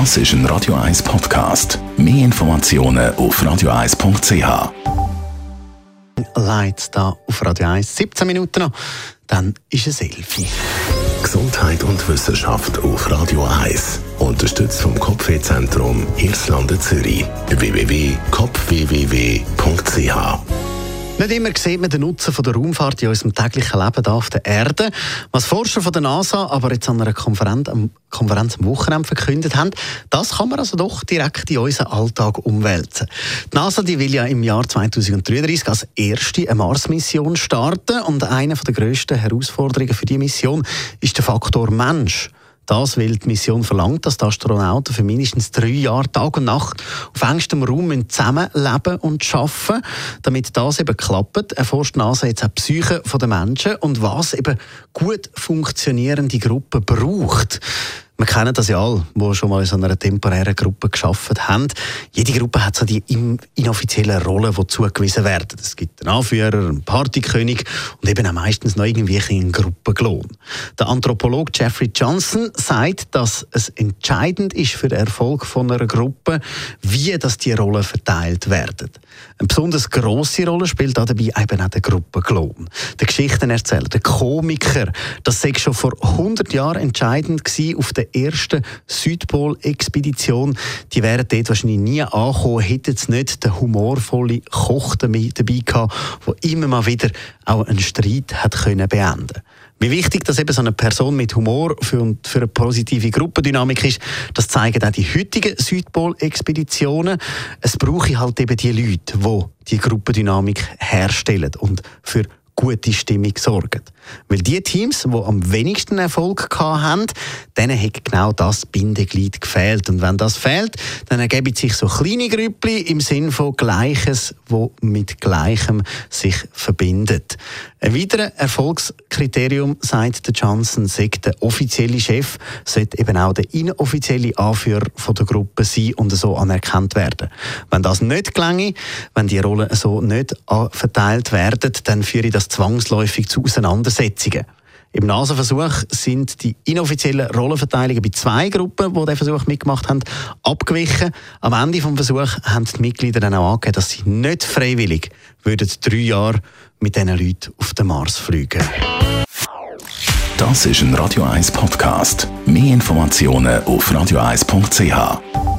Das ist ein Radio 1 Podcast. Mehr Informationen auf radio1.ch. Lights da auf Radio 1. 17 Minuten noch, dann ist es Selfie. Gesundheit und Wissenschaft auf Radio 1. Unterstützt vom Kopfwehzentrum Irlande Zürich. www.kopfwww.ch nicht immer sieht man den Nutzen von der Raumfahrt in unserem täglichen Leben auf der Erde. Was Forscher von der NASA aber jetzt an einer Konferenz, Konferenz am Wochenende verkündet haben, das kann man also doch direkt in unseren Alltag umwälzen. Die NASA die will ja im Jahr 2033 als erste eine Mars-Mission starten und eine der grössten Herausforderungen für die Mission ist der Faktor Mensch. Das, weil die Mission verlangt, dass die Astronauten für mindestens drei Jahre Tag und Nacht auf engstem Raum zusammenleben und arbeiten. Damit das eben klappt, erforscht NASA jetzt auch die Psyche der Menschen und was eben gut funktionierende Gruppen braucht. Wir kennen das ja alle, die schon mal in so einer temporären Gruppe geschafft haben. Jede Gruppe hat so die inoffiziellen Rollen, die zugewiesen werden. Es gibt einen Anführer, einen Partykönig und eben auch meistens noch irgendwie einen Gruppenklon. Der Anthropologe Jeffrey Johnson sagt, dass es entscheidend ist für den Erfolg von einer Gruppe, wie dass die Rollen verteilt werden. Eine besonders grosse Rolle spielt dabei eben auch der Gruppenklon. Der Geschichtenerzähler, der Komiker, das sei schon vor 100 Jahren entscheidend gewesen auf der ersten Südpol-Expedition. Die wären dort wahrscheinlich nie angekommen, hätten sie nicht den humorvollen Koch dabei gehabt, der immer mal wieder auch einen Streit hat können beenden wie wichtig dass eben so eine Person mit Humor für, für eine positive Gruppendynamik ist, das zeigen auch die heutigen Südpol-Expeditionen. Es brauche halt eben die Leute, die die Gruppendynamik herstellen und für gute Stimmung sorgen. Weil die Teams, die am wenigsten Erfolg hatten, denen hat genau das Bindeglied gefehlt. Und wenn das fehlt, dann ergeben sich so kleine Grüppli im Sinn von Gleiches, wo mit Gleichem sich verbindet. Ein weiteres Erfolgskriterium, sagt der Johnson, sagt der offizielle Chef, sollte eben auch der inoffizielle Anführer der Gruppe sein und so anerkannt werden. Wenn das nicht gelänge, wenn die Rollen so nicht verteilt werden, dann führe das zwangsläufig zu Auseinandersetzungen. Im NASA-Versuch sind die inoffiziellen Rollenverteilungen bei zwei Gruppen, die diesen Versuch mitgemacht haben, abgewichen. Am Ende des Versuchs haben die Mitglieder dann auch angegeben, dass sie nicht freiwillig würden drei Jahre mit diesen Leuten auf den Mars fliegen Das ist ein Radio 1 Podcast. Mehr Informationen auf radio1.ch.